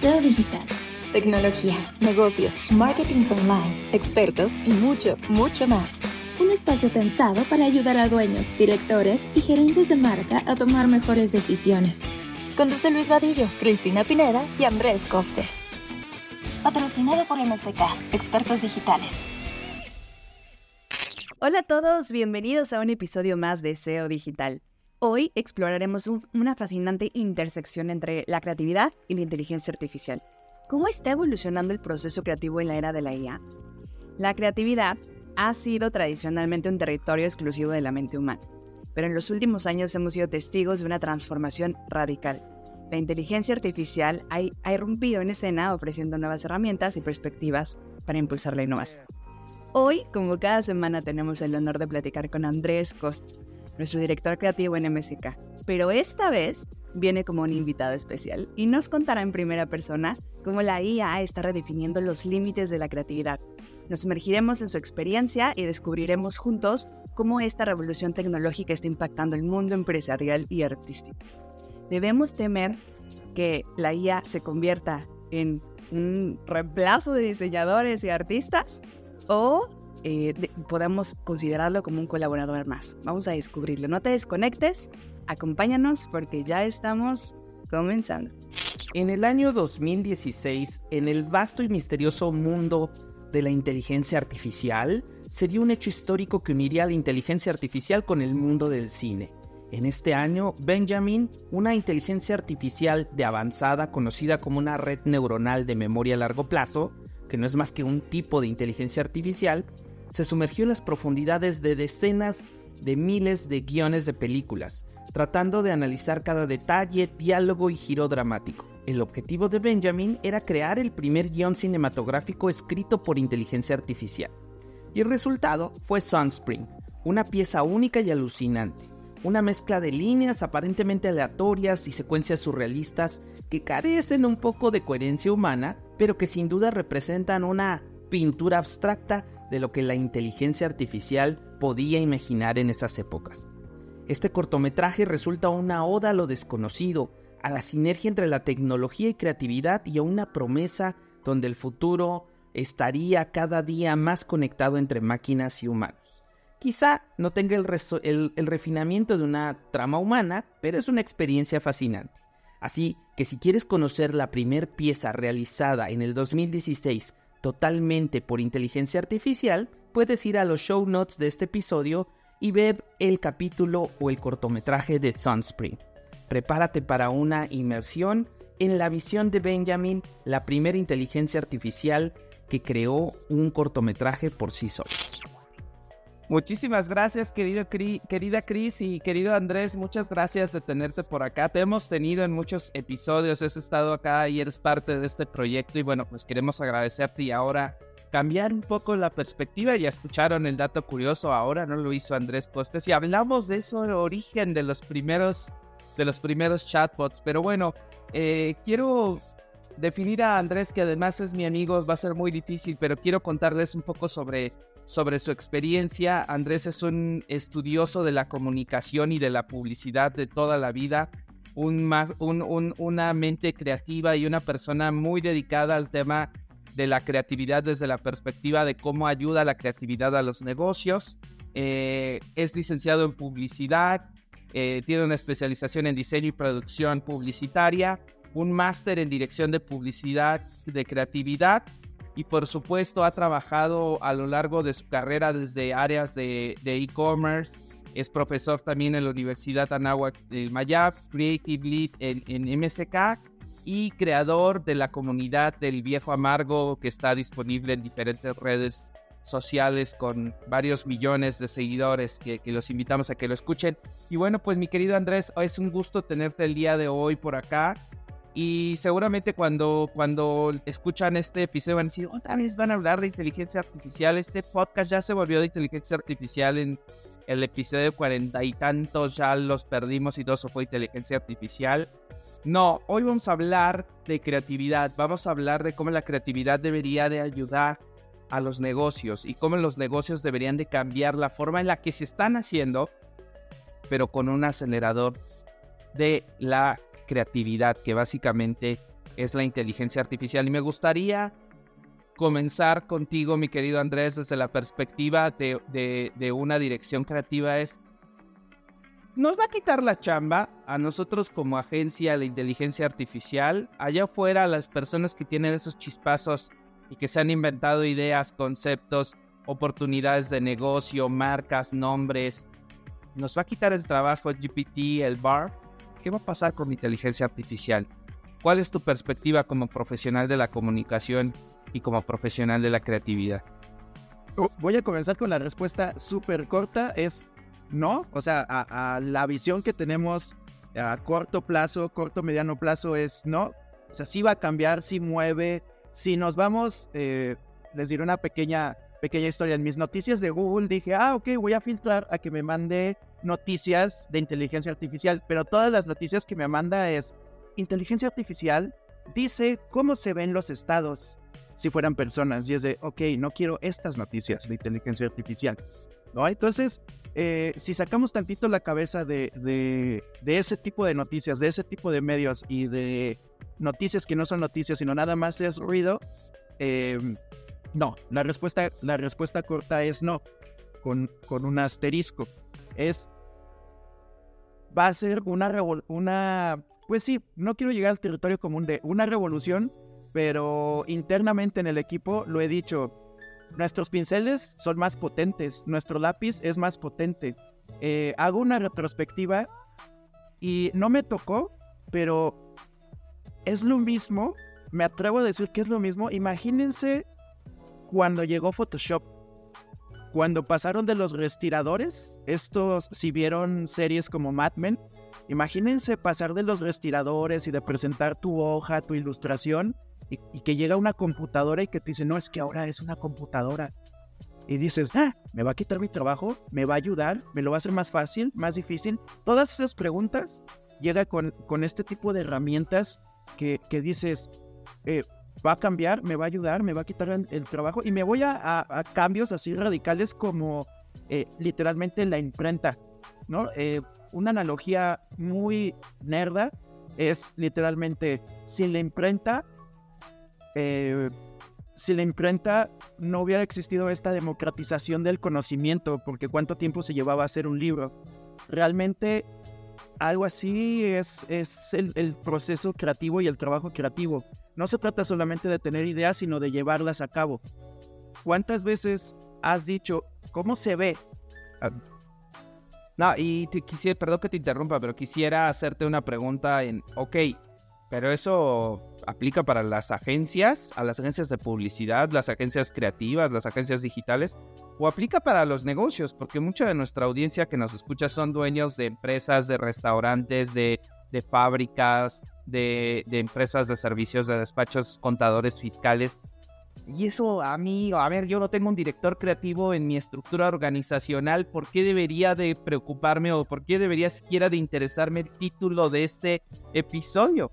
SEO Digital. Tecnología, negocios, marketing online, expertos y mucho, mucho más. Un espacio pensado para ayudar a dueños, directores y gerentes de marca a tomar mejores decisiones. Conduce Luis Vadillo, Cristina Pineda y Andrés Costes. Patrocinado por MSK, expertos digitales. Hola a todos, bienvenidos a un episodio más de SEO Digital. Hoy exploraremos una fascinante intersección entre la creatividad y la inteligencia artificial. ¿Cómo está evolucionando el proceso creativo en la era de la IA? La creatividad ha sido tradicionalmente un territorio exclusivo de la mente humana, pero en los últimos años hemos sido testigos de una transformación radical. La inteligencia artificial ha, ha irrumpido en escena ofreciendo nuevas herramientas y perspectivas para impulsar la innovación. Hoy, como cada semana, tenemos el honor de platicar con Andrés Costas, nuestro director creativo en MSK. Pero esta vez viene como un invitado especial y nos contará en primera persona cómo la IA está redefiniendo los límites de la creatividad. Nos sumergiremos en su experiencia y descubriremos juntos cómo esta revolución tecnológica está impactando el mundo empresarial y artístico. Debemos temer que la IA se convierta en un reemplazo de diseñadores y artistas o eh, podemos considerarlo como un colaborador más. Vamos a descubrirlo. No te desconectes, acompáñanos porque ya estamos comenzando. En el año 2016, en el vasto y misterioso mundo de la inteligencia artificial, se dio un hecho histórico que uniría la inteligencia artificial con el mundo del cine. En este año, Benjamin, una inteligencia artificial de avanzada conocida como una red neuronal de memoria a largo plazo, que no es más que un tipo de inteligencia artificial, se sumergió en las profundidades de decenas de miles de guiones de películas, tratando de analizar cada detalle, diálogo y giro dramático. El objetivo de Benjamin era crear el primer guion cinematográfico escrito por inteligencia artificial. Y el resultado fue Sunspring, una pieza única y alucinante, una mezcla de líneas aparentemente aleatorias y secuencias surrealistas que carecen un poco de coherencia humana, pero que sin duda representan una pintura abstracta de lo que la inteligencia artificial podía imaginar en esas épocas. Este cortometraje resulta una oda a lo desconocido, a la sinergia entre la tecnología y creatividad y a una promesa donde el futuro estaría cada día más conectado entre máquinas y humanos. Quizá no tenga el, el, refinamiento de una trama humana, pero es una experiencia fascinante. Así que si quieres conocer la primer pieza realizada en el 2016 totalmente por inteligencia artificial, puedes ir a los show notes de este episodio y ver el capítulo o el cortometraje de Sunspring. Prepárate para una inmersión en la visión de Benjamin, la primera inteligencia artificial que creó un cortometraje por sí sola. Muchísimas gracias, querido querida Cris y querido Andrés. Muchas gracias de tenerte por acá. Te hemos tenido en muchos episodios, has estado acá y eres parte de este proyecto. Y bueno, pues queremos agradecerte y ahora cambiar un poco la perspectiva. Ya escucharon el dato curioso ahora, ¿no? Lo hizo Andrés Postes y hablamos de eso, el origen de los primeros, de los primeros chatbots. Pero bueno, eh, quiero definir a Andrés, que además es mi amigo, va a ser muy difícil, pero quiero contarles un poco sobre sobre su experiencia. Andrés es un estudioso de la comunicación y de la publicidad de toda la vida, un, una mente creativa y una persona muy dedicada al tema de la creatividad desde la perspectiva de cómo ayuda la creatividad a los negocios. Eh, es licenciado en publicidad, eh, tiene una especialización en diseño y producción publicitaria, un máster en dirección de publicidad de creatividad y por supuesto ha trabajado a lo largo de su carrera desde áreas de e-commerce. es profesor también en la Universidad Anáhuac de Mayab, Creative Lead en, en MSK y creador de la comunidad del Viejo Amargo que está disponible en diferentes redes sociales con varios millones de seguidores que, que, los invitamos a que lo escuchen. Y bueno, pues mi querido Andrés, es un gusto tenerte el día de hoy por acá. Y seguramente cuando, cuando escuchan este episodio van a decir, otra vez van a hablar de inteligencia artificial. Este podcast ya se volvió de inteligencia artificial en el episodio cuarenta y tantos, ya los perdimos y todo eso fue inteligencia artificial. No, hoy vamos a hablar de creatividad. Vamos a hablar de cómo la creatividad debería de ayudar a los negocios y cómo los negocios deberían de cambiar la forma en la que se están haciendo, pero con un acelerador de la creatividad, que básicamente es la inteligencia artificial. Y me gustaría comenzar contigo, mi querido Andrés, desde la perspectiva de, de una dirección creativa. Es, nos va a quitar la chamba a nosotros como agencia de inteligencia artificial, allá afuera las personas que tienen esos chispazos y que se han inventado ideas, conceptos, oportunidades de negocio, marcas, nombres. Nos va a quitar el trabajo GPT, el bar. ¿Qué va a pasar con inteligencia artificial? ¿Cuál es tu perspectiva como profesional de la comunicación y como profesional de la creatividad? Oh, voy a comenzar con la respuesta súper corta. Es no. O sea, a, la visión que tenemos a corto plazo, corto, mediano plazo es no. O sea, sí va a cambiar, sí mueve. Si nos vamos, eh, les diré una pequeña, pequeña historia. En mis noticias de Google dije, ah, ok, voy a filtrar a que me mande noticias de inteligencia artificial. Pero todas las noticias que me manda es inteligencia artificial dice cómo se ven los estados si fueran personas. Y es de, ok, no quiero estas noticias de inteligencia artificial. ¿No? Entonces, eh, si sacamos tantito la cabeza de, de, ese tipo de noticias, de ese tipo de medios y de noticias que no son noticias, sino nada más es ruido, em, no, la respuesta, la respuesta corta es no, con, con un asterisco. Es, va a ser una, una, pues sí, no quiero llegar al territorio común de una revolución, pero internamente en el equipo lo he dicho, Nuestros pinceles son más potentes, nuestro lápiz es más potente. Eh, hago una retrospectiva y no me tocó, pero es lo mismo. Me atrevo a decir que es lo mismo. Imagínense cuando llegó Photoshop. Cuando pasaron de los respiradores, estos, si vieron series como Mad Men, imagínense pasar de los respiradores y de presentar tu hoja, tu ilustración, y, que llega una computadora y que te dice, no, es que ahora es una computadora. Y dices, ah, me va a quitar mi trabajo, me va a ayudar, me lo va a hacer más fácil, más difícil. Todas esas preguntas llega con, con este tipo de herramientas que, que dices, eh, va a cambiar, me va a ayudar, me va a quitar el, trabajo y me voy a, a, cambios así radicales como eh, literalmente la imprenta, ¿no? Eh, una analogía muy nerda es literalmente, sin la imprenta eh, la imprenta no hubiera existido esta democratización del conocimiento, porque cuánto tiempo se llevaba a hacer un libro. Realmente algo así es, es el, proceso creativo y el trabajo creativo. No se trata solamente de tener ideas, sino de llevarlas a cabo. ¿Cuántas veces has dicho, cómo se ve? Ah, no, y te quisiera, perdón que te interrumpa, pero quisiera hacerte una pregunta en, ok, pero eso aplica para las agencias, a las agencias de publicidad, las agencias creativas, las agencias digitales, o aplica para los negocios, porque mucha de nuestra audiencia que nos escucha son dueños de empresas, de restaurantes, de, fábricas, de, de, empresas de servicios, de despachos, contadores fiscales. Y eso a mí, a ver, yo no tengo un director creativo en mi estructura organizacional, ¿por qué debería de preocuparme o por qué debería siquiera de interesarme el título de este episodio?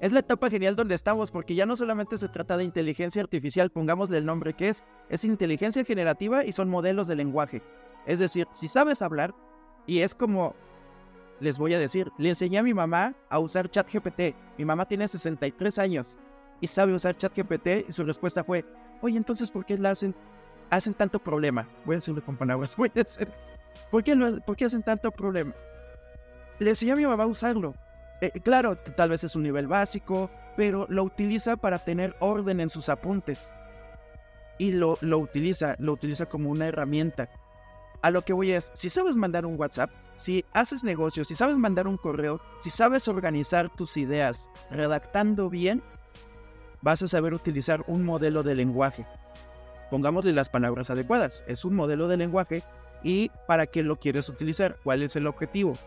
Es la etapa genial donde estamos porque ya no solamente se trata de inteligencia artificial, pongámosle el nombre que es, es inteligencia generativa y son modelos de lenguaje. Es decir, si sabes hablar, y es como, les voy a decir, le enseñé a mi mamá a usar ChatGPT. Mi mamá tiene 63 años y sabe usar ChatGPT y su respuesta fue, oye, entonces, ¿por qué la hacen, hacen tanto problema? Voy a decirlo con palabras, voy a decir, ¿por qué, ¿por qué hacen tanto problema? Le enseñé a mi mamá a usarlo eh, claro, tal vez es un nivel básico, pero lo utiliza para tener orden en sus apuntes. Y lo, lo utiliza, lo utiliza como una herramienta. A lo que voy es, si sabes mandar un WhatsApp, si haces negocios, si sabes mandar un correo, si sabes organizar tus ideas redactando bien, vas a saber utilizar un modelo de lenguaje. Pongámosle las palabras adecuadas. Es un modelo de lenguaje y para qué lo quieres utilizar, cuál es el objetivo.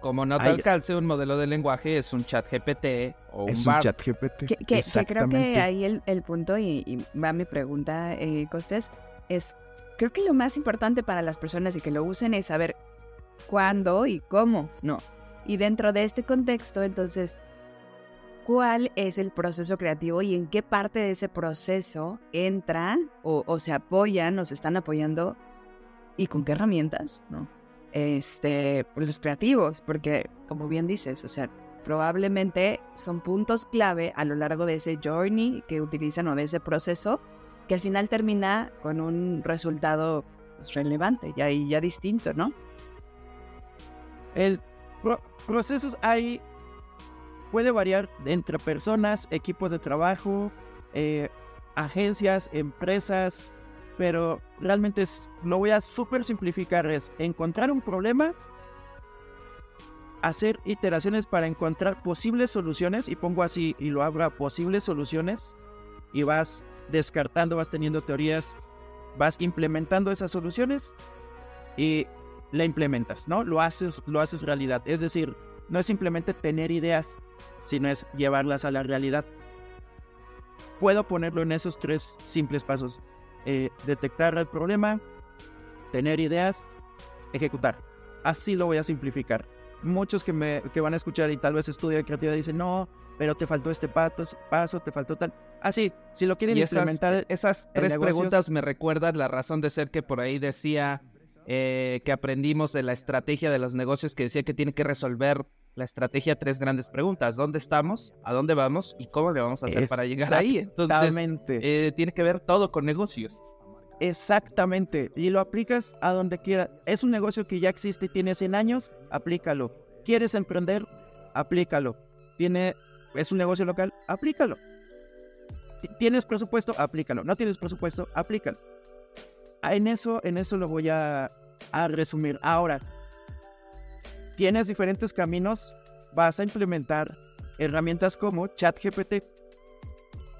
Como no te alcance un modelo de lenguaje, es un chat GPT o es un, chat GPT. Que, creo que ahí el, punto, y, va mi pregunta, eh, Costes, es, creo que lo más importante para las personas y que lo usen es saber cuándo y cómo, no. Y dentro de este contexto, entonces, ¿cuál es el proceso creativo y en qué parte de ese proceso entra o, o se apoyan o se están apoyando y con qué herramientas, ¿no? este, pues, los creativos, porque como bien dices, o sea, probablemente son puntos clave a lo largo de ese journey que utilizan o de ese proceso que al final termina con un resultado pues, relevante y ahí ya distinto, ¿no? El procesos hay puede variar entre personas, equipos de trabajo, eh, agencias, empresas, pero realmente es, lo voy a súper simplificar, es encontrar un problema, hacer iteraciones para encontrar posibles soluciones, y pongo así y lo abro a posibles soluciones, y vas descartando, vas teniendo teorías, vas implementando esas soluciones y la implementas, ¿no? Lo haces, lo haces realidad. Es decir, no es simplemente tener ideas, sino es llevarlas a la realidad. Puedo ponerlo en esos tres simples pasos. Eh, detectar el problema, tener ideas, ejecutar. Así lo voy a simplificar. Muchos que, me, que van a escuchar y tal vez estudian creatividad dicen, no, pero te faltó este paso, paso te faltó tal. Así, ah, si lo quieren implementar. Esas, tres preguntas me recuerdan la razón de ser que por ahí decía eh, que aprendimos de la estrategia de los negocios que decía que tiene que resolver la estrategia tres grandes preguntas. ¿Dónde estamos? ¿A dónde vamos? ¿Y cómo le vamos a hacer para llegar ahí? Entonces, eh, tiene que ver todo con negocios. Exactamente. Y lo aplicas a donde quieras. Es un negocio que ya existe y tiene 100 años, aplícalo. ¿Quieres emprender? Aplícalo. Tiene, es un negocio local, aplícalo. ¿Tienes presupuesto? Aplícalo. ¿No tienes presupuesto? Aplícalo. En eso, en eso lo voy a, a resumir. Ahora, tienes diferentes caminos, vas a implementar herramientas como ChatGPT,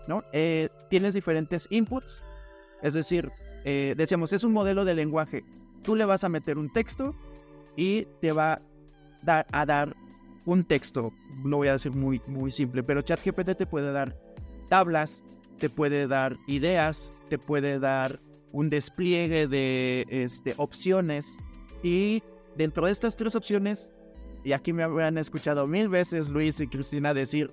¿no? Eh, tienes diferentes inputs, es decir, eh, decíamos, es un modelo de lenguaje. Tú le vas a meter un texto y te va dar, a dar un texto. Lo voy a decir muy, muy simple, pero ChatGPT te puede dar tablas, te puede dar ideas, te puede dar un despliegue de este, opciones y Dentro de estas tres opciones, y aquí me habrán escuchado mil veces Luis y Cristina decir,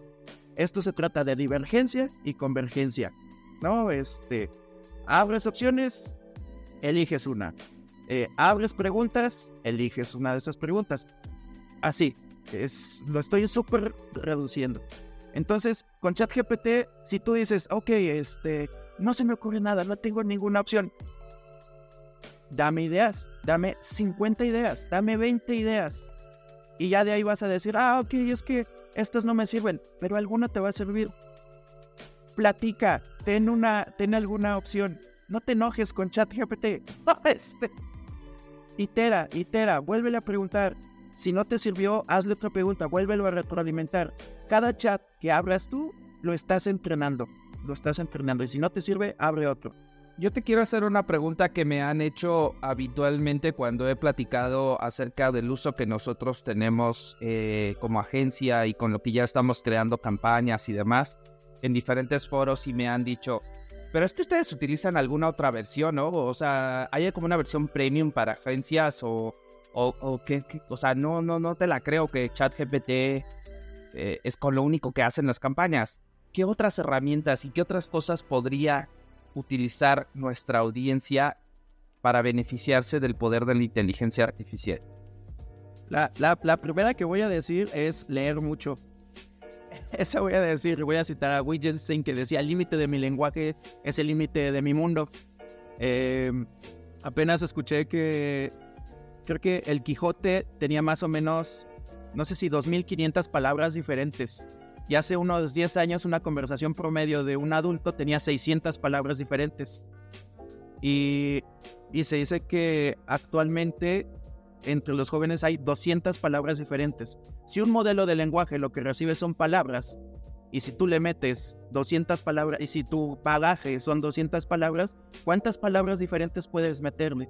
esto se trata de divergencia y convergencia, ¿no? Este, abres opciones, eliges una. Eh, abres preguntas, eliges una de esas preguntas. Así, es, lo estoy súper reduciendo. Entonces, con ChatGPT, si tú dices, ok, este, no se me ocurre nada, no tengo ninguna opción, dame ideas, dame 50 ideas, dame 20 ideas. Y ya de ahí vas a decir, ah, ok, es que estas no me sirven, pero alguna te va a servir. Platica, ten, una, ten alguna opción. No te enojes con ChatGPT. este. Itera, itera, vuélvele a preguntar. Si no te sirvió, hazle otra pregunta, vuélvelo a retroalimentar. Cada chat que abras tú, lo estás entrenando. Lo estás entrenando. Y si no te sirve, abre otro. Yo te quiero hacer una pregunta que me han hecho habitualmente cuando he platicado acerca del uso que nosotros tenemos eh, como agencia y con lo que ya estamos creando campañas y demás en diferentes foros y me han dicho, pero es que ustedes utilizan alguna otra versión, ¿no? O sea, ¿hay como una versión premium para agencias o, o, o qué, O sea, no, no, no te la creo que ChatGPT eh, es con lo único que hacen las campañas. ¿Qué otras herramientas y qué otras cosas podría utilizar nuestra audiencia para beneficiarse del poder de la inteligencia artificial? La, la, primera que voy a decir es leer mucho. Esa voy a decir, voy a citar a Wittgenstein que decía, el límite de mi lenguaje es el límite de mi mundo. Em, apenas escuché que creo que el Quijote tenía más o menos, no sé si 2.500 palabras diferentes. Y hace unos 10 años una conversación promedio de un adulto tenía 600 palabras diferentes. Y, se dice que actualmente entre los jóvenes hay 200 palabras diferentes. Si un modelo de lenguaje lo que recibe son palabras, y si tú le metes 200 palabras, y si tu bagaje son 200 palabras, ¿cuántas palabras diferentes puedes meterle?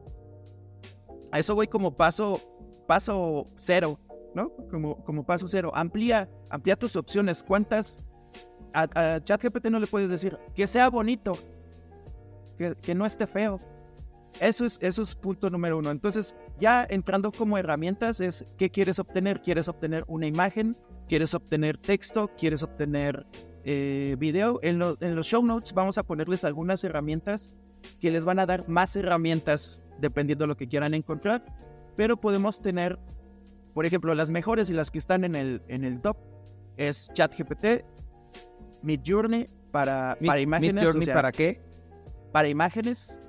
A eso voy como paso, paso cero. ¿no? Como, como paso cero. Amplía, amplía tus opciones. ¿Cuántas? A, ChatGPT no le puedes decir que sea bonito, que, no esté feo. Eso es, eso es punto número uno. Entonces, ya entrando como herramientas, es qué quieres obtener. ¿Quieres obtener una imagen? ¿Quieres obtener texto? ¿Quieres obtener eh, video? En, en los show notes vamos a ponerles algunas herramientas que les van a dar más herramientas dependiendo de lo que quieran encontrar. Pero podemos tener por ejemplo, las mejores y las que están en el, en el top es ChatGPT, Midjourney para, para imágenes. Midjourney para qué? Para imágenes.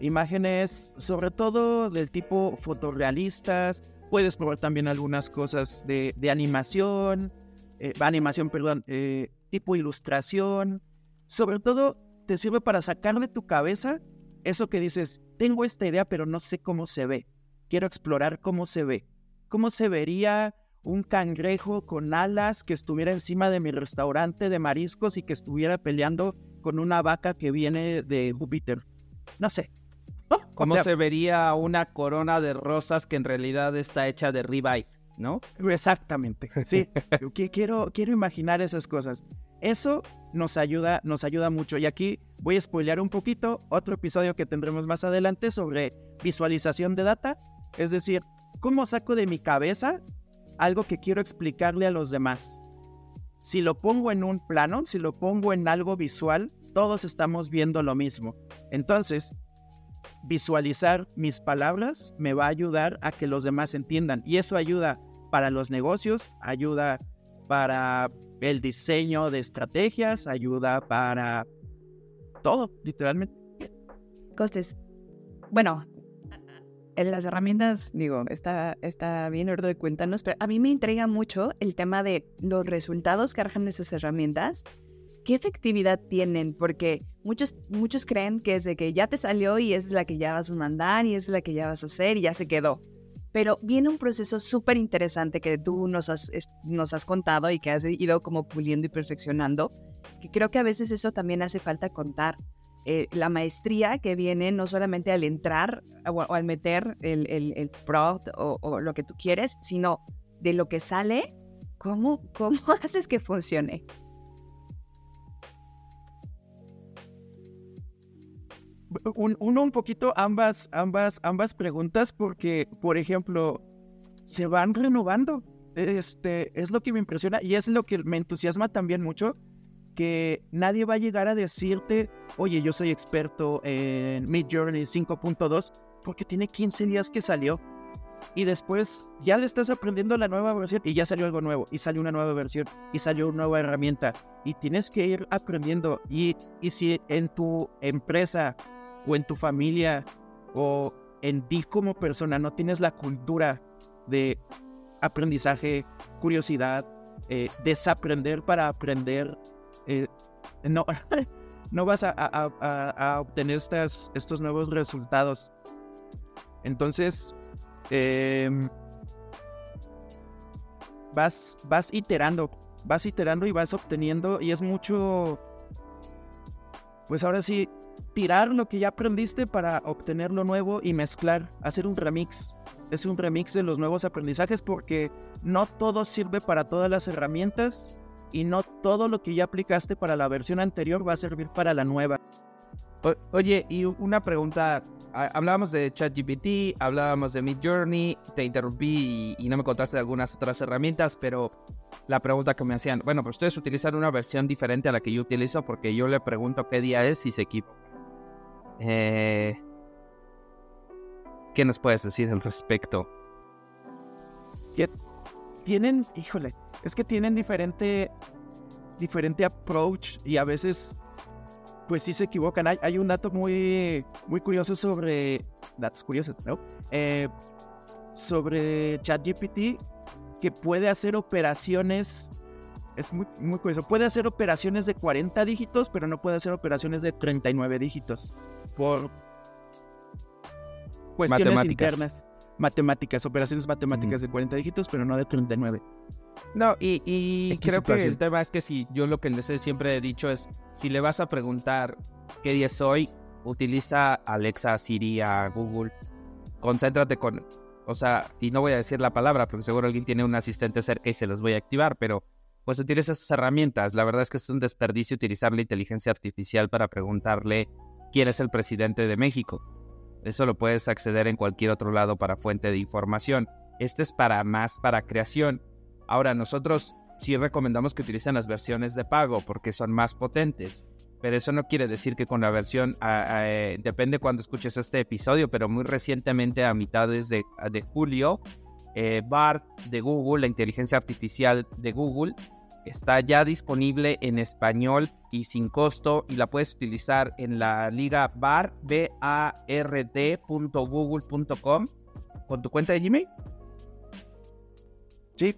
Imágenes sobre todo del tipo fotorrealistas. Puedes probar también algunas cosas de, animación. Eh, animación, perdón. Eh, tipo ilustración. Sobre todo te sirve para sacar de tu cabeza eso que dices, tengo esta idea pero no sé cómo se ve. Quiero explorar cómo se ve. ¿Cómo se vería un cangrejo con alas que estuviera encima de mi restaurante de mariscos y que estuviera peleando con una vaca que viene de Júpiter. No sé. ¿Cómo se vería una corona de rosas que en realidad está hecha de ribeye, no? Exactamente. Sí. quiero, quiero imaginar esas cosas. Eso nos ayuda, nos ayuda mucho. Y aquí voy a spoilear un poquito otro episodio que tendremos más adelante sobre visualización de data. Es decir, cómo saco de mi cabeza algo que quiero explicarle a los demás. Si lo pongo en un plano, si lo pongo en algo visual, todos estamos viendo lo mismo. Entonces, visualizar mis palabras me va a ayudar a que los demás entiendan. Y eso ayuda para los negocios, ayuda para el diseño de estrategias, ayuda para todo, literalmente. Costes. Bueno, en las herramientas, digo, está, está bien, de cuéntanos, pero a mí me intriga mucho el tema de los resultados que arrojan esas herramientas. ¿Qué efectividad tienen? Porque muchos, muchos creen que es de que ya te salió y es la que ya vas a mandar y es la que ya vas a hacer y ya se quedó. Pero viene un proceso súper interesante que tú nos has, nos has contado y que has ido como puliendo y perfeccionando, que creo que a veces eso también hace falta contar. Eh, la maestría que viene no solamente al entrar o, al meter el, el, product o, lo que tú quieres, sino de lo que sale, ¿cómo, cómo haces que funcione? Uno un poquito ambas, ambas, ambas preguntas porque, por ejemplo, se van renovando. Este, es lo que me impresiona y es lo que me entusiasma también mucho que nadie va a llegar a decirte, oye, yo soy experto en Midjourney 5.2 porque tiene 15 días que salió. Y después ya le estás aprendiendo la nueva versión y ya salió algo nuevo y salió una nueva versión y salió una nueva herramienta y tienes que ir aprendiendo. Y, y si en tu empresa o en tu familia o en ti como persona no tienes la cultura de aprendizaje, curiosidad, eh, desaprender para aprender eh, no, no vas a, obtener estas, estos nuevos resultados. Entonces, em, vas, vas iterando, vas iterando y vas obteniendo, y es mucho, pues ahora sí, tirar lo que ya aprendiste para obtener lo nuevo y mezclar, hacer un remix. Es un remix de los nuevos aprendizajes porque no todo sirve para todas las herramientas y no todo lo que ya aplicaste para la versión anterior va a servir para la nueva. oye, y una pregunta. Hablábamos de ChatGPT, hablábamos de Midjourney, te interrumpí y, no me contaste algunas otras herramientas, pero la pregunta que me hacían, bueno, pues ustedes utilizan una versión diferente a la que yo utilizo porque yo le pregunto qué día es y se equivoca. Eh, ¿Qué nos puedes decir al respecto? tienen, híjole, es que tienen diferente, diferente approach y a veces, pues sí se equivocan. Hay, hay un dato muy, muy curioso sobre, datos curiosos, ¿no? Eh, sobre ChatGPT que puede hacer operaciones, es muy, muy curioso, puede hacer operaciones de 40 dígitos, pero no puede hacer operaciones de 39 dígitos por cuestiones internas. Matemáticas, operaciones matemáticas de 40 dígitos, pero no de 39. No, y, creo que el tema es que si yo lo que les he siempre he dicho es, si le vas a preguntar qué día es hoy, utiliza Alexa, Siri, a Google, concéntrate con, o sea, y no voy a decir la palabra porque seguro alguien tiene un asistente cerca y se los voy a activar, pero pues utiliza esas herramientas. La verdad es que es un desperdicio utilizar la inteligencia artificial para preguntarle quién es el presidente de México. Eso lo puedes acceder en cualquier otro lado para fuente de información. Este es para más para creación. Ahora, nosotros sí recomendamos que utilicen las versiones de pago porque son más potentes. Pero eso no quiere decir que con la versión, eh, depende cuando escuches este episodio, pero muy recientemente, a mitades de, de julio, eh, BART de Google, la inteligencia artificial de Google, Está ya disponible en español y sin costo y la puedes utilizar en la liga bar, B-A-R-D.google.com con tu cuenta de Gmail. Sí,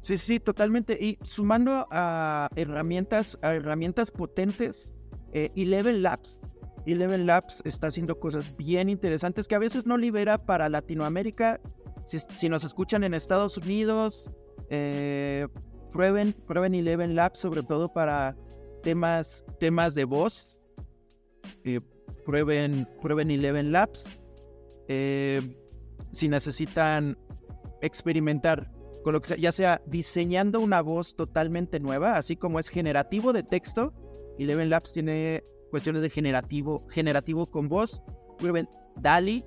sí, sí, totalmente. Y sumando a herramientas, a herramientas potentes, eh, Eleven Labs. Eleven Labs está haciendo cosas bien interesantes que a veces no libera para Latinoamérica. Si, si nos escuchan en Estados Unidos, eh, prueben, prueben Eleven Labs, sobre todo para temas, temas de voz. Eh, prueben, prueben Eleven Labs. Eh, si necesitan experimentar con lo que sea, ya sea diseñando una voz totalmente nueva, así como es generativo de texto, Eleven Labs tiene cuestiones de generativo, generativo con voz. Prueben DALI,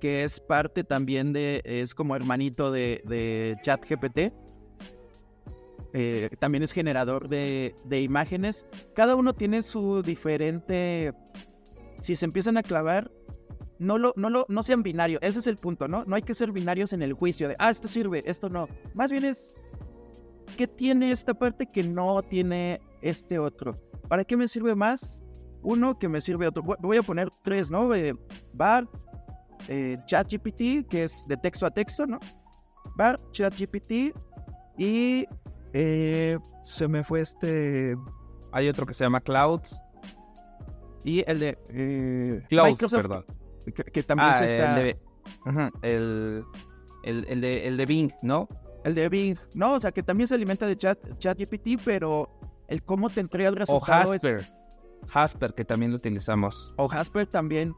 que es parte también de, es como hermanito de ChatGPT. Eh, también es generador de, imágenes. Cada uno tiene su diferente... Si se empiezan a clavar, no, lo, no, lo, no sean binarios. Ese es el punto, ¿no? No hay que ser binarios en el juicio de, ah, esto sirve, esto no. Más bien es, ¿qué tiene esta parte que no tiene este otro? ¿Para qué me sirve más? Uno que me sirve otro. Voy a poner tres, ¿no? Eh, bar, eh, ChatGPT, que es de texto a texto, ¿no? Bar, ChatGPT y eh, se me fue este. Hay otro que se llama Clouds. Y el de. Eh, Clouds, Microsoft, perdón. Que, que también ah, se está. El de, el, el, el, de, el de Bing, ¿no? El de Bing. No, o sea, que también se alimenta de chat, ChatGPT, pero el cómo te entrega el O resultado. Jasper. Es... Jasper, que también lo utilizamos. O Jasper también,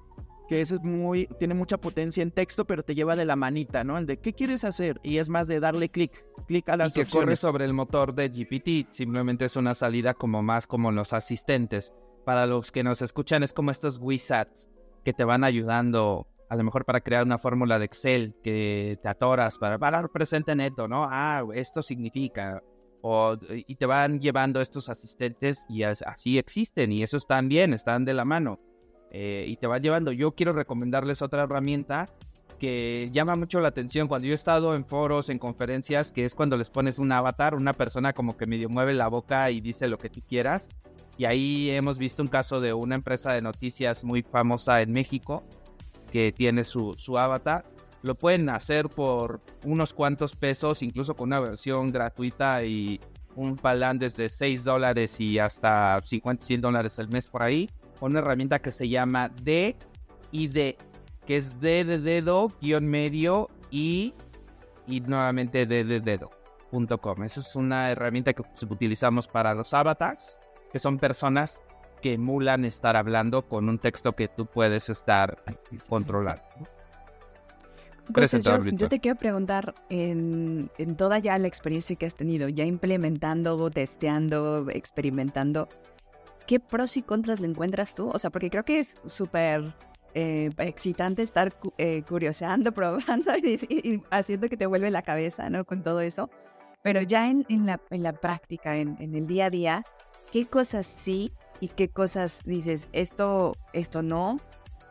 que es muy, tiene mucha potencia en texto, pero te lleva de la manita, ¿no? El de qué quieres hacer y es más de darle clic, clic a las y que opciones. corre sobre el motor de GPT, simplemente es una salida como más como los asistentes. Para los que nos escuchan es como estos WISATs que te van ayudando a lo mejor para crear una fórmula de Excel que te atoras para, para represente neto, ¿no? Ah, esto significa o, y te van llevando estos asistentes y así existen y eso están bien, están de la mano eh, y te van llevando. Yo quiero recomendarles otra herramienta que llama mucho la atención cuando yo he estado en foros, en conferencias, que es cuando les pones un avatar, una persona como que medio mueve la boca y dice lo que tú quieras. Y ahí hemos visto un caso de una empresa de noticias muy famosa en México que tiene su, su avatar lo pueden hacer por unos cuantos pesos, incluso con una versión gratuita y un plan desde 6 dólares y hasta 50, 100 dólares al mes por ahí. Una herramienta que se llama D y D, que es D de dedo, guion medio y, y nuevamente D de dedo.com. Esa es una herramienta que utilizamos para los avatars, que son personas que emulan estar hablando con un texto que tú puedes estar controlando. José, yo, yo, te quiero preguntar, en, en, toda ya la experiencia que has tenido, ya implementando, testeando, experimentando, ¿qué pros y contras le encuentras tú? O sea, porque creo que es súper eh, excitante estar eh, curioseando, probando y, y, haciendo que te vuelve la cabeza, ¿no? Con todo eso. Pero ya en, en, la, en la, práctica, en, en, el día a día, ¿qué cosas sí y qué cosas dices, esto, esto no?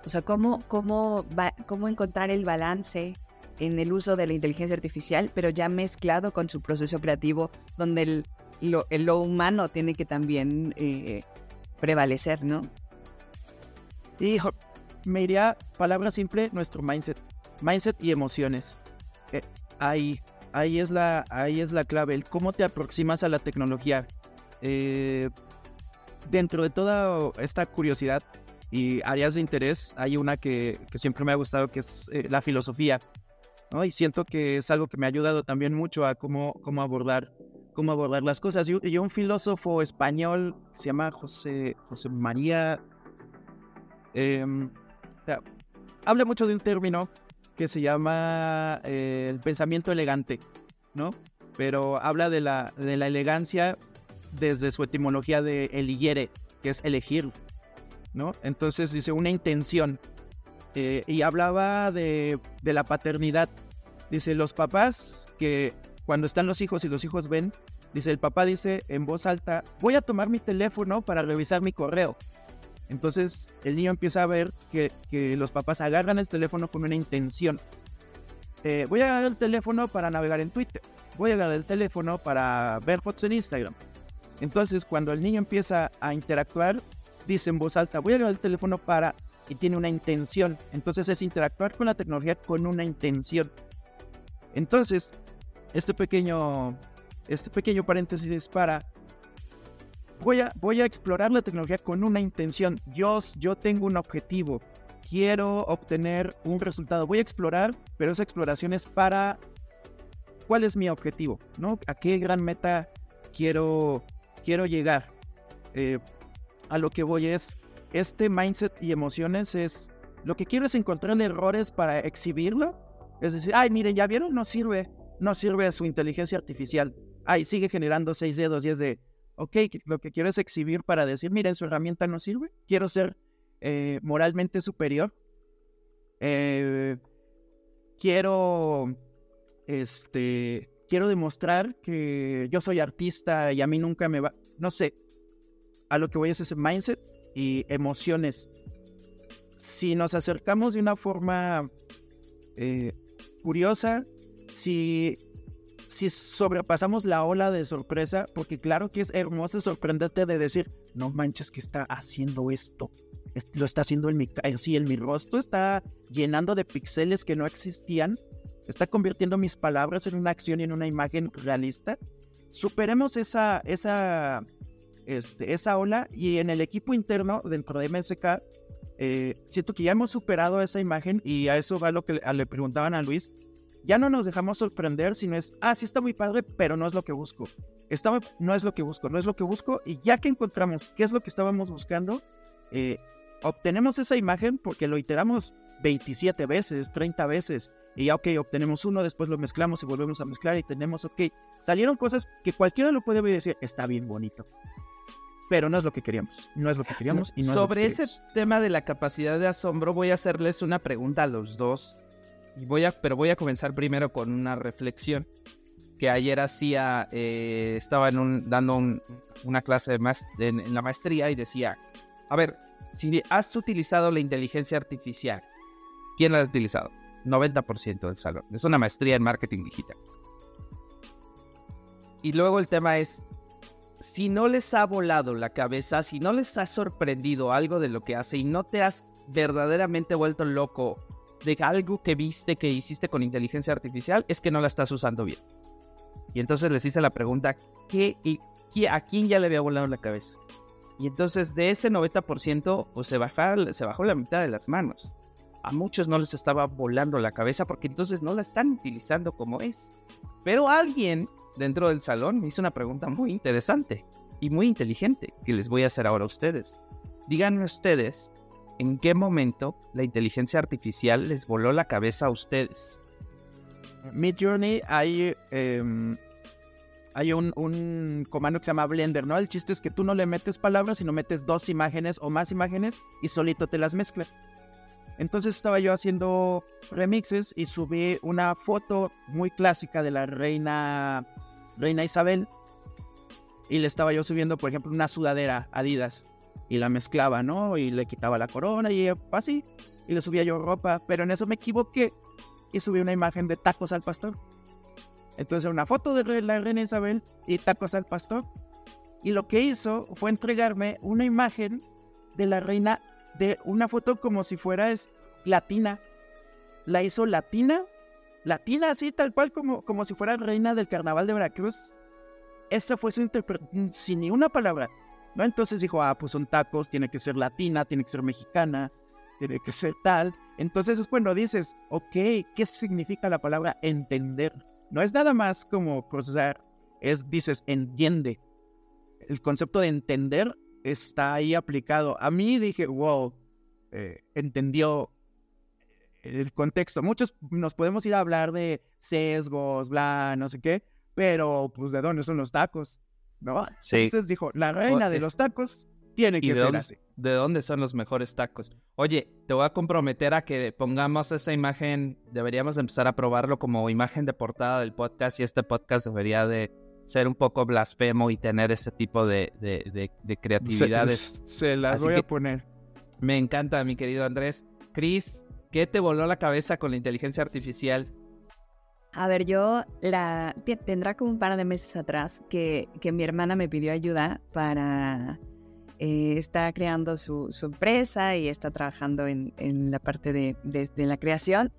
O sea, ¿cómo, cómo, cómo encontrar el balance en el uso de la inteligencia artificial, pero ya mezclado con su proceso creativo, donde el, lo, el, lo humano tiene que también eh, prevalecer, ¿no? Y me iría, palabra simple, nuestro mindset. Mindset y emociones. Eh, ahí, ahí, es la, ahí es la clave, el cómo te aproximas a la tecnología. Eh, dentro de toda esta curiosidad y áreas de interés, hay una que, que siempre me ha gustado, que es eh, la filosofía. ¿no? Y siento que es algo que me ha ayudado también mucho a cómo, cómo, abordar, cómo abordar las cosas. Y, y un filósofo español se llama José, José María... Eh, habla mucho de un término que se llama eh, el pensamiento elegante, ¿no? Pero habla de la, de la elegancia desde su etimología de eligere, que es elegir, ¿no? Entonces dice una intención. Eh, y hablaba de, de, la paternidad. Dice, los papás que cuando están los hijos y los hijos ven, dice, el papá dice en voz alta, voy a tomar mi teléfono para revisar mi correo. Entonces el niño empieza a ver que, que los papás agarran el teléfono con una intención. Eh, voy a agarrar el teléfono para navegar en Twitter. voy a agarrar el teléfono para ver fotos en Instagram. Entonces, cuando el niño empieza a interactuar, dice en voz alta, voy a agarrar el teléfono para... y tiene una intención. Entonces es interactuar con la tecnología con una intención. Entonces, este pequeño, este pequeño paréntesis es para... Voy a, voy a explorar la tecnología con una intención. Yo, yo tengo un objetivo. Quiero obtener un resultado. Voy a explorar, pero esa exploración es para... ¿Cuál es mi objetivo? ¿No? ¿A qué gran meta quiero, quiero llegar? Eh, a lo que voy es, este mindset y emociones es, lo que quiero es encontrar errores para exhibirlo. Es decir, ay, miren, ya vieron, no sirve, no sirve su inteligencia artificial. Ay, sigue generando seis dedos y es de, ok, lo que quiero es exhibir para decir, miren, su herramienta no sirve. Quiero ser eh, moralmente superior. Eh, quiero, este, quiero demostrar que yo soy artista y a mí nunca me va, no sé, a lo que voy es ese mindset y emociones. Si nos acercamos de una forma eh, curiosa, si, si sobrepasamos la ola de sorpresa, porque claro que es hermoso sorprenderte de decir, no manches que está haciendo esto. Lo está haciendo en mi, sí, en mi rostro, está llenando de píxeles que no existían, está convirtiendo mis palabras en una acción y en una imagen realista. Superemos esa, esa este, esa ola y en el equipo interno dentro de MSK eh, siento que ya hemos superado esa imagen y a eso va lo que le preguntaban a Luis. Ya no nos dejamos sorprender, sino es, ah, sí está muy padre, pero no es lo que busco. Está, no es lo que busco, no es lo que busco. Y ya que encontramos qué es lo que estábamos buscando, eh, obtenemos esa imagen porque lo iteramos 27 veces, 30 veces. Y ya, ok, obtenemos uno, después lo mezclamos y volvemos a mezclar y tenemos, ok, salieron cosas que cualquiera lo puede ver y decir, está bien bonito pero no es lo que queríamos. No es lo que queríamos y no Sobre es lo que ese tema de la capacidad de asombro, voy a hacerles una pregunta a los dos. Voy a, pero voy a comenzar primero con una reflexión que ayer hacía, eh, estaba en dando una clase de en, la maestría y decía, a ver, si has utilizado la inteligencia artificial, ¿quién la ha utilizado? 90% del salón. Es una maestría en marketing digital. Y luego el tema es, si no les ha volado la cabeza, si no les ha sorprendido algo de lo que hace y no te has verdaderamente vuelto loco de algo que viste que hiciste con inteligencia artificial, es que no la estás usando bien. Y entonces les hice la pregunta, ¿qué y a quién ya le había volado la cabeza? Y entonces de ese 90%, pues se, se bajó la mitad de las manos. A muchos no les estaba volando la cabeza porque entonces no la están utilizando como es. Pero alguien dentro del salón me hizo una pregunta muy interesante y muy inteligente que les voy a hacer ahora a ustedes. Díganme ustedes en qué momento la inteligencia artificial les voló la cabeza a ustedes. Mid Journey hay, em, hay un, un, comando que se llama Blender, ¿no? El chiste es que tú no le metes palabras, sino metes dos imágenes o más imágenes y solito te las mezcla. Entonces estaba yo haciendo remixes y subí una foto muy clásica de la reina, reina Isabel. Y le estaba yo subiendo, por ejemplo, una sudadera Adidas. Y la mezclaba, ¿no? Y le quitaba la corona y así. Y le subía yo ropa. Pero en eso me equivoqué y subí una imagen de tacos al pastor. Entonces una foto de la reina Isabel y tacos al pastor. Y lo que hizo fue entregarme una imagen de la reina de una foto como si fuera es, latina. La hizo latina, latina así, tal cual como, como si fuera reina del carnaval de Veracruz. Esa fue su interpretación, sin ni una palabra. ¿No? Entonces dijo, ah, pues son tacos, tiene que ser latina, tiene que ser mexicana, tiene que ser tal. Entonces es cuando dices, ok, ¿qué significa la palabra entender? No es nada más como procesar, es, dices, entiende. El concepto de entender está ahí aplicado. A mí dije, wow, eh, entendió el contexto. Muchos nos podemos ir a hablar de sesgos, bla, no sé qué, pero pues de dónde son los tacos, ¿no? Sí. Entonces dijo, la reina de los tacos tiene que ser así. ¿De dónde son los mejores tacos? Oye, te voy a comprometer a que pongamos esa imagen, deberíamos empezar a probarlo como imagen de portada del podcast y este podcast debería de ser un poco blasfemo y tener ese tipo de, de, creatividades. Se, las voy a poner. Me encanta, mi querido Andrés. Chris, ¿qué te voló la cabeza con la inteligencia artificial? A ver, yo la tendrá como un par de meses atrás que, que mi hermana me pidió ayuda para eh, está creando su, su, empresa y está trabajando en, en la parte de, de, la creación.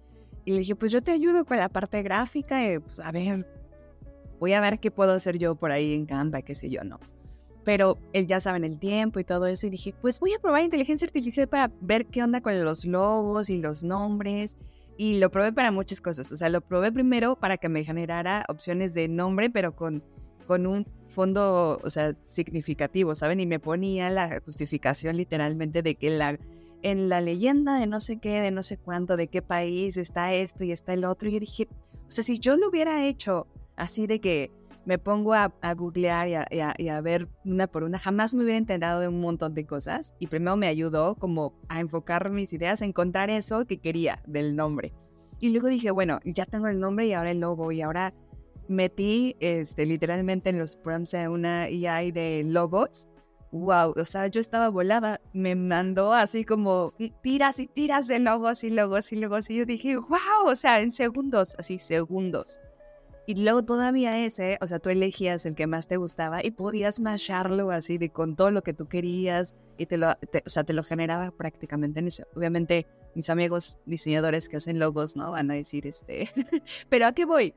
Y le dije, pues yo te ayudo con la parte gráfica, y, pues a ver, voy a ver qué puedo hacer yo por ahí en Canva, qué sé yo, no. Pero él ya sabe en el tiempo y todo eso, y dije, pues voy a probar inteligencia artificial para ver qué onda con los logos y los nombres y lo probé para muchas cosas. O sea, lo probé primero para que me generara opciones de nombre, pero con, con un fondo, o sea, significativo, ¿saben? Y me ponía la justificación literalmente de que la, en la leyenda de no sé qué, de no sé cuánto, de qué país está esto y está el otro. Y yo dije, o sea, si yo lo hubiera hecho así de que me pongo a, googlear y a, y a, ver una por una, jamás me hubiera enterado de un montón de cosas. Y primero me ayudó como a enfocar mis ideas, a encontrar eso que quería del nombre. Y luego dije, bueno, ya tengo el nombre y ahora el logo y ahora metí este, literalmente en los prompts de una AI de logos. Wow, o sea, yo estaba volada, me mandó así como tiras y tiras de logos y logos y logos. Y yo dije, wow, o sea, en segundos, así, segundos. Y luego todavía ese, o sea, tú elegías el que más te gustaba y podías masharlo así de con todo lo que tú querías y te lo, o sea, te lo generaba prácticamente en eso. Obviamente mis amigos diseñadores que hacen logos, ¿no? Van a decir, este, pero ¿a qué voy?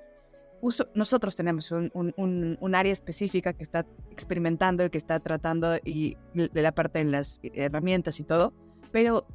nosotros tenemos un, un, un, área específica que está experimentando y que está tratando y de la parte de las herramientas y todo, pero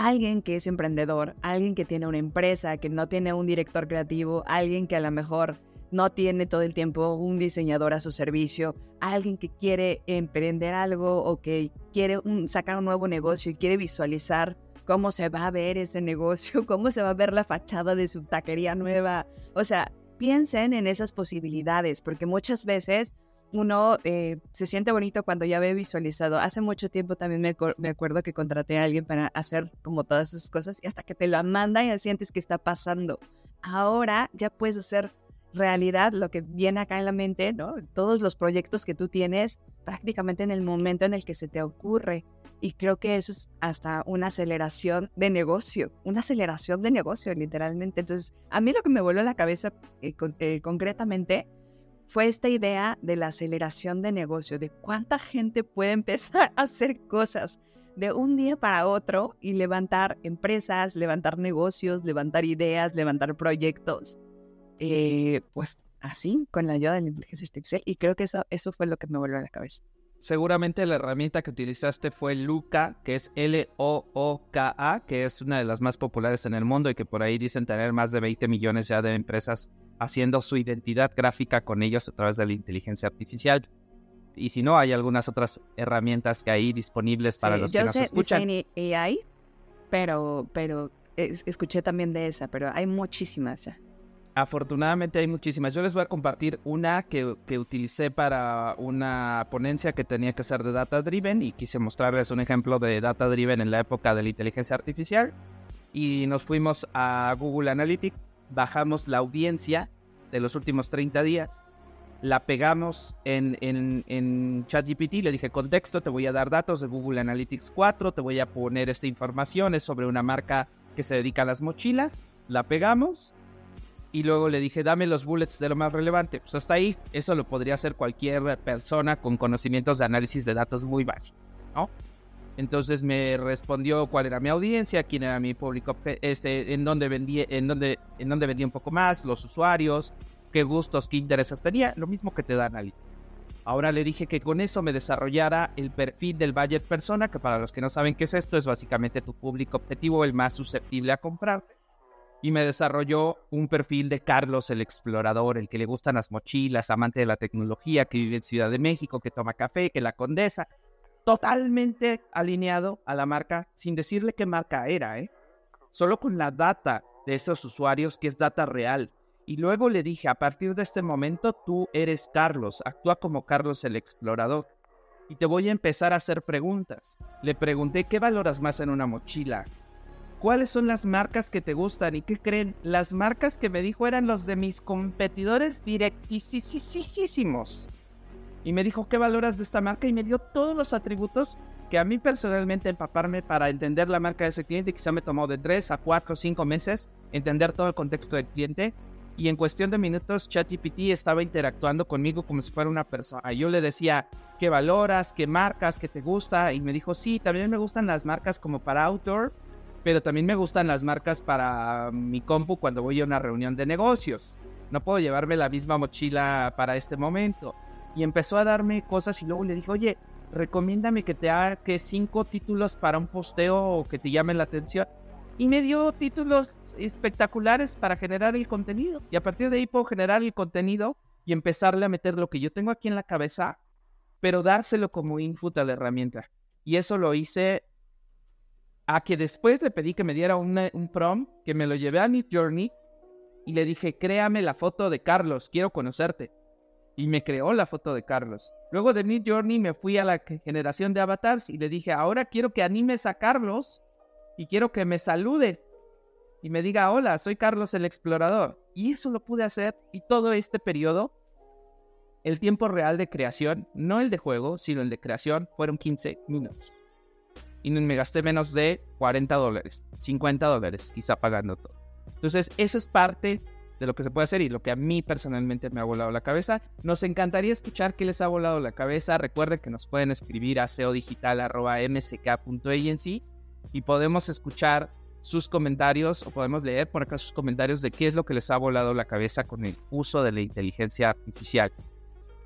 alguien que es emprendedor, alguien que tiene una empresa, que no tiene un director creativo, alguien que a lo mejor no tiene todo el tiempo un diseñador a su servicio, alguien que quiere emprender algo o que quiere sacar un nuevo negocio y quiere visualizar cómo se va a ver ese negocio, cómo se va a ver la fachada de su taquería nueva. O sea, piensen en esas posibilidades, porque muchas veces uno eh, se siente bonito cuando ya ve visualizado. Hace mucho tiempo también me, me, acuerdo que contraté a alguien para hacer como todas esas cosas y hasta que te lo manda ya sientes que está pasando. Ahora ya puedes hacer realidad lo que viene acá en la mente, ¿no? Todos los proyectos que tú tienes prácticamente en el momento en el que se te ocurre. Y creo que eso es hasta una aceleración de negocio, una aceleración de negocio literalmente. Entonces, a mí lo que me voló la cabeza eh, eh, concretamente fue esta idea de la aceleración de negocio, de cuánta gente puede empezar a hacer cosas de un día para otro y levantar empresas, levantar negocios, levantar ideas, levantar proyectos. Eh, pues así, con la ayuda de la inteligencia artificial. Y creo que eso, eso fue lo que me volvió a la cabeza. Seguramente la herramienta que utilizaste fue Luca, que es L-O-O-K-A, que es una de las más populares en el mundo y que por ahí dicen tener más de 20 millones ya de empresas haciendo su identidad gráfica con ellos a través de la inteligencia artificial. Y si no, hay algunas otras herramientas que hay disponibles para los que nos escuchan. Yo sé AI, pero, pero escuché también de esa, pero hay muchísimas ya. Afortunadamente hay muchísimas. Yo les voy a compartir una que, que, utilicé para una ponencia que tenía que ser de Data Driven y quise mostrarles un ejemplo de Data Driven en la época de la inteligencia artificial. Y nos fuimos a Google Analytics bajamos la audiencia de los últimos 30 días, la pegamos en, en, en ChatGPT, le dije contexto, te voy a dar datos de Google Analytics 4, te voy a poner esta información, es sobre una marca que se dedica a las mochilas, la pegamos y luego le dije, dame los bullets de lo más relevante. Pues hasta ahí, eso lo podría hacer cualquier persona con conocimientos de análisis de datos muy básicos, ¿no? Entonces me respondió cuál era mi audiencia, quién era mi público, este, en dónde vendía, en dónde, un poco más, los usuarios, qué gustos, qué intereses tenía, lo mismo que te da Analytics. Ahora le dije que con eso me desarrollara el perfil del buyer persona, que para los que no saben qué es esto, es básicamente tu público objetivo, el más susceptible a comprarte. Y me desarrolló un perfil de Carlos el explorador, el que le gustan las mochilas, amante de la tecnología, que vive en Ciudad de México, que toma café, que la condesa, totalmente alineado a la marca sin decirle qué marca era, ¿eh? Solo con la data de esos usuarios que es data real. Y luego le dije, a partir de este momento tú eres Carlos, actúa como Carlos el explorador. Y te voy a empezar a hacer preguntas. Le pregunté, ¿qué valoras más en una mochila? ¿Cuáles son las marcas que te gustan? ¿Y qué creen? Las marcas que me dijo eran los de mis competidores directísimos y me dijo, ¿qué valoras de esta marca? Y me dio todos los atributos que a mí personalmente empaparme para entender la marca de ese cliente quizá me tomó de 3 a 4 o 5 meses entender todo el contexto del cliente. Y en cuestión de minutos, ChatGPT estaba interactuando conmigo como si fuera una persona. Yo le decía, ¿qué valoras? ¿Qué marcas? ¿Qué te gusta? Y me dijo, sí, también me gustan las marcas como para outdoor, pero también me gustan las marcas para mi compu cuando voy a una reunión de negocios. No puedo llevarme la misma mochila para este momento. Y empezó a darme cosas y luego le dije, oye, recomiéndame que te haga que cinco títulos para un posteo que te llamen la atención y me dio títulos espectaculares para generar el contenido. Y a partir de ahí puedo generar el contenido y empezarle a meter lo que yo tengo aquí en la cabeza, pero dárselo como input a la herramienta. Y eso lo hice a que después le pedí que me diera un prompt, que me lo llevé a mi journey y le dije, créame la foto de Carlos, quiero conocerte. Y me creó la foto de Carlos. Luego de Mid Journey me fui a la generación de avatars y le dije, ahora quiero que animes a Carlos y quiero que me salude y me diga, hola, soy Carlos el Explorador. Y eso lo pude hacer y todo este periodo, el tiempo real de creación, no el de juego, sino el de creación, fueron 15 minutos. Y me gasté menos de 40 dólares, 50 dólares, quizá pagando todo. Entonces, esa es parte de lo que se puede hacer y lo que a mí personalmente me ha volado la cabeza. Nos encantaría escuchar qué les ha volado la cabeza. Recuerden que nos pueden escribir a seodigital.msk.agency y podemos escuchar sus comentarios o podemos leer por acá sus comentarios de qué es lo que les ha volado la cabeza con el uso de la inteligencia artificial.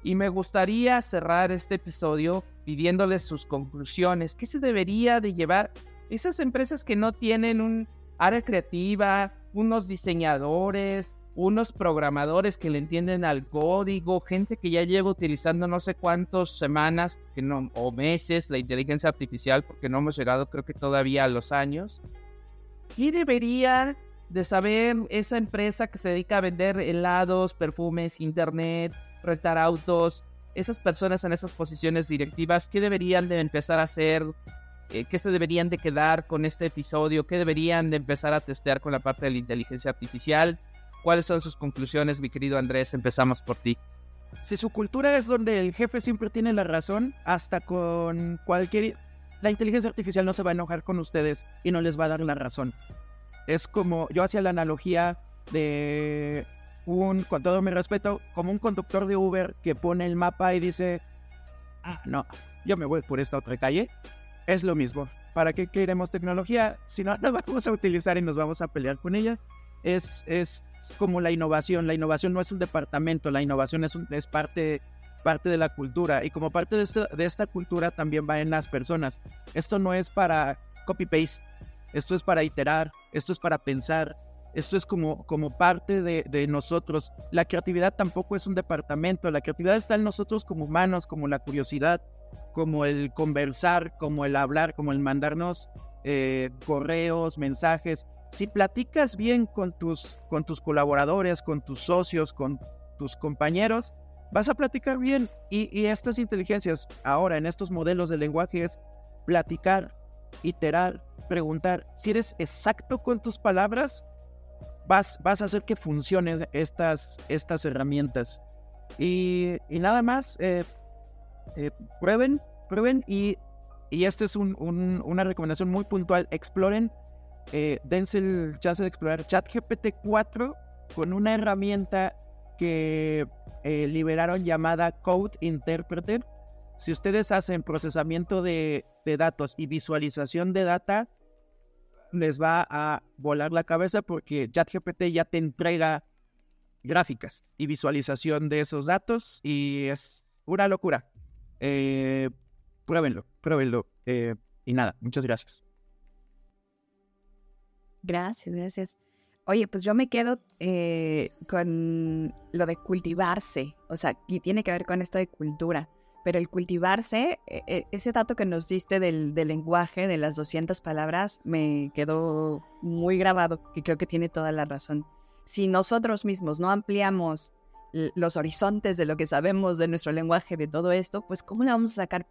Y me gustaría cerrar este episodio pidiéndoles sus conclusiones. ¿Qué se debería de llevar esas empresas que no tienen un área creativa, unos diseñadores, unos programadores que le entienden al código, gente que ya lleva utilizando no sé cuántas semanas que no, o meses la inteligencia artificial, porque no hemos llegado creo que todavía a los años. ¿Qué debería de saber esa empresa que se dedica a vender helados, perfumes, internet, rentar autos, esas personas en esas posiciones directivas, qué deberían de empezar a hacer? Eh, ¿Qué se deberían de quedar con este episodio? ¿Qué deberían de empezar a testear con la parte de la inteligencia artificial? ¿Cuáles son sus conclusiones, mi querido Andrés? Empezamos por ti. Si su cultura es donde el jefe siempre tiene la razón, hasta con cualquier... La inteligencia artificial no se va a enojar con ustedes y no les va a dar la razón. Es como, yo hacía la analogía de un, con todo mi respeto, como un conductor de Uber que pone el mapa y dice, ah, no, yo me voy por esta otra calle. Es lo mismo. ¿Para qué queremos tecnología si no la vamos a utilizar y nos vamos a pelear con ella? Es, es como la innovación. La innovación no es un departamento, la innovación es, es parte, parte de la cultura. Y como parte de esta, de esta cultura también va en las personas. Esto no es para copy-paste, esto es para iterar, esto es para pensar, esto es como, como parte de, de, nosotros. La creatividad tampoco es un departamento, la creatividad está en nosotros como humanos, como la curiosidad, como el conversar, como el hablar, como el mandarnos eh, correos, mensajes si platicas bien con tus, con tus colaboradores, con tus socios, con tus compañeros, vas a platicar bien. Y, estas inteligencias, ahora en estos modelos de lenguaje, es platicar, iterar, preguntar. Si eres exacto con tus palabras, vas, vas a hacer que funcionen estas, estas herramientas. Y, nada más, eh, eh, prueben, prueben y, y esta es una recomendación muy puntual, exploren eh, dense el chance de explorar ChatGPT 4 con una herramienta que liberaron llamada Code Interpreter. Si ustedes hacen procesamiento de, datos y visualización de data, les va a volar la cabeza porque ChatGPT ya te entrega gráficas y visualización de esos datos y es una locura. Eh, pruébenlo, pruébenlo. Eh, y nada, muchas gracias. Gracias, gracias. Oye, pues yo me quedo eh, con lo de cultivarse, o sea, y tiene que ver con esto de cultura, pero el cultivarse, e, e, ese dato que nos diste del, del, lenguaje, de las 200 palabras, me quedó muy grabado y creo que tiene toda la razón. Si nosotros mismos no ampliamos los horizontes de lo que sabemos de nuestro lenguaje, de todo esto, pues ¿cómo le vamos a sacar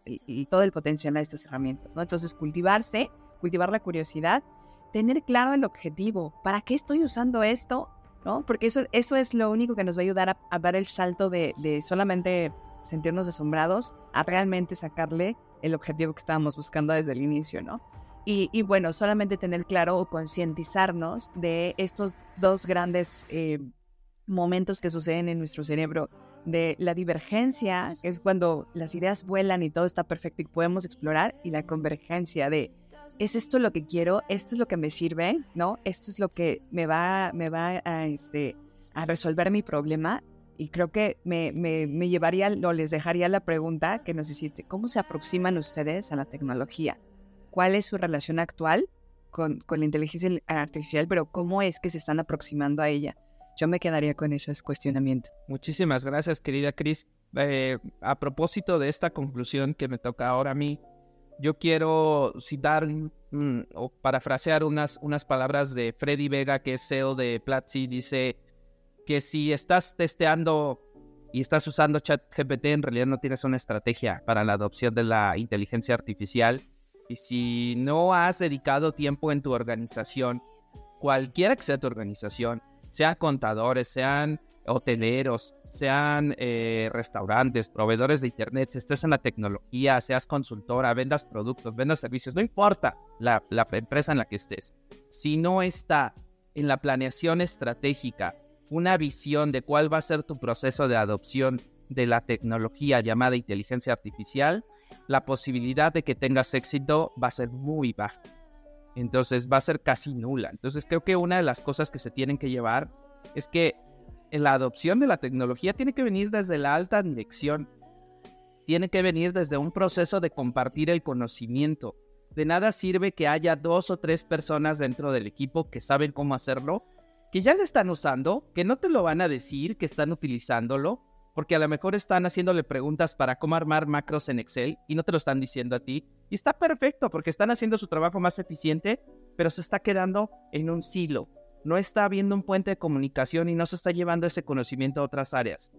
todo el potencial a estas herramientas? ¿no? Entonces, cultivarse, cultivar la curiosidad tener claro el objetivo. ¿Para qué estoy usando esto? ¿No? Porque eso, eso es lo único que nos va a ayudar a, dar el salto de, solamente sentirnos asombrados a realmente sacarle el objetivo que estábamos buscando desde el inicio, ¿no? Y, bueno, solamente tener claro o concientizarnos de estos dos grandes eh, momentos que suceden en nuestro cerebro, de la divergencia, que es cuando las ideas vuelan y todo está perfecto y podemos explorar, y la convergencia de, ¿es esto lo que quiero? ¿Esto es lo que me sirve? ¿No? ¿Esto es lo que me va, me va a, este, a resolver mi problema? Y creo que me, me, llevaría o les dejaría la pregunta que nos hiciste, ¿cómo se aproximan ustedes a la tecnología? cuál es su relación actual con, la inteligencia artificial, pero cómo es que se están aproximando a ella. Yo me quedaría con ese cuestionamiento. Muchísimas gracias, querida Cris. Eh, a propósito de esta conclusión que me toca ahora a mí, yo quiero citar o parafrasear unas, unas palabras de Freddy Vega, que es CEO de Platzi. Dice que si estás testeando y estás usando ChatGPT, en realidad no tienes una estrategia para la adopción de la inteligencia artificial. Y si no has dedicado tiempo en tu organización, cualquiera que sea tu organización, sean contadores, sean hoteleros, sean eh, restaurantes, proveedores de internet, si estés en la tecnología, seas consultora, vendas productos, vendas servicios, no importa la, la empresa en la que estés, si no está en la planeación estratégica una visión de cuál va a ser tu proceso de adopción de la tecnología llamada inteligencia artificial, la posibilidad de que tengas éxito va a ser muy baja. Entonces va a ser casi nula. Entonces creo que una de las cosas que se tienen que llevar es que la adopción de la tecnología tiene que venir desde la alta dirección. Tiene que venir desde un proceso de compartir el conocimiento. De nada sirve que haya dos o tres personas dentro del equipo que saben cómo hacerlo, que ya lo están usando, que no te lo van a decir, que están utilizándolo, porque a lo mejor están haciéndole preguntas para cómo armar macros en Excel y no te lo están diciendo a ti. Y está perfecto porque están haciendo su trabajo más eficiente, pero se está quedando en un silo. No está habiendo un puente de comunicación y no se está llevando ese conocimiento a otras áreas.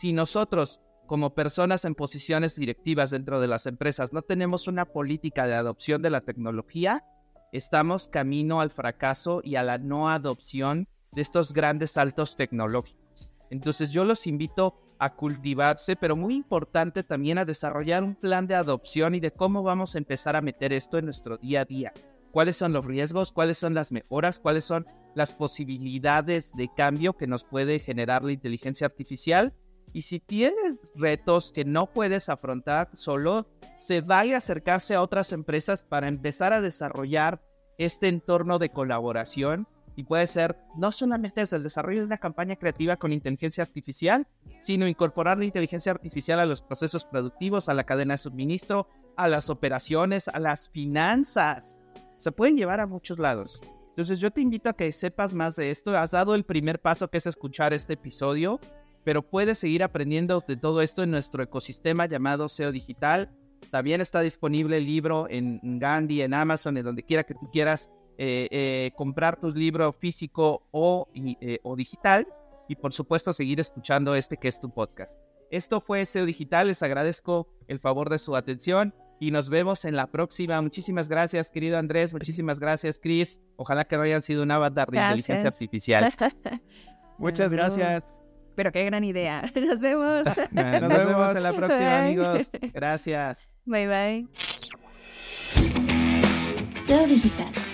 Si nosotros, como personas en posiciones directivas dentro de las empresas, no tenemos una política de adopción de la tecnología, estamos camino al fracaso y a la no adopción de estos grandes saltos tecnológicos. Entonces yo los invito a cultivarse, pero muy importante también a desarrollar un plan de adopción y de cómo vamos a empezar a meter esto en nuestro día a día. ¿Cuáles son los riesgos? ¿Cuáles son las mejoras? ¿Cuáles son las posibilidades de cambio que nos puede generar la inteligencia artificial? Y si tienes retos que no puedes afrontar solo, se vale acercarse a otras empresas para empezar a desarrollar este entorno de colaboración y puede ser no solamente desde el desarrollo de una campaña creativa con inteligencia artificial, sino incorporar la inteligencia artificial a los procesos productivos, a la cadena de suministro, a las operaciones, a las finanzas. Se pueden llevar a muchos lados. Entonces yo te invito a que sepas más de esto. Has dado el primer paso que es escuchar este episodio, pero puedes seguir aprendiendo de todo esto en nuestro ecosistema llamado SEO Digital. También está disponible el libro en Gandhi, en Amazon, en donde quiera que tú quieras eh, eh, comprar tu libro físico o, eh, o digital y por supuesto seguir escuchando este que es tu podcast. Esto fue SEO Digital, les agradezco el favor de su atención y nos vemos en la próxima. Muchísimas gracias, querido Andrés, muchísimas gracias, Chris. Ojalá que no hayan sido un avatar de inteligencia artificial. Muchas gracias. Pero qué gran idea. Nos vemos. Nos, nos vemos en la próxima, amigos. Gracias. Bye bye. SEO Digital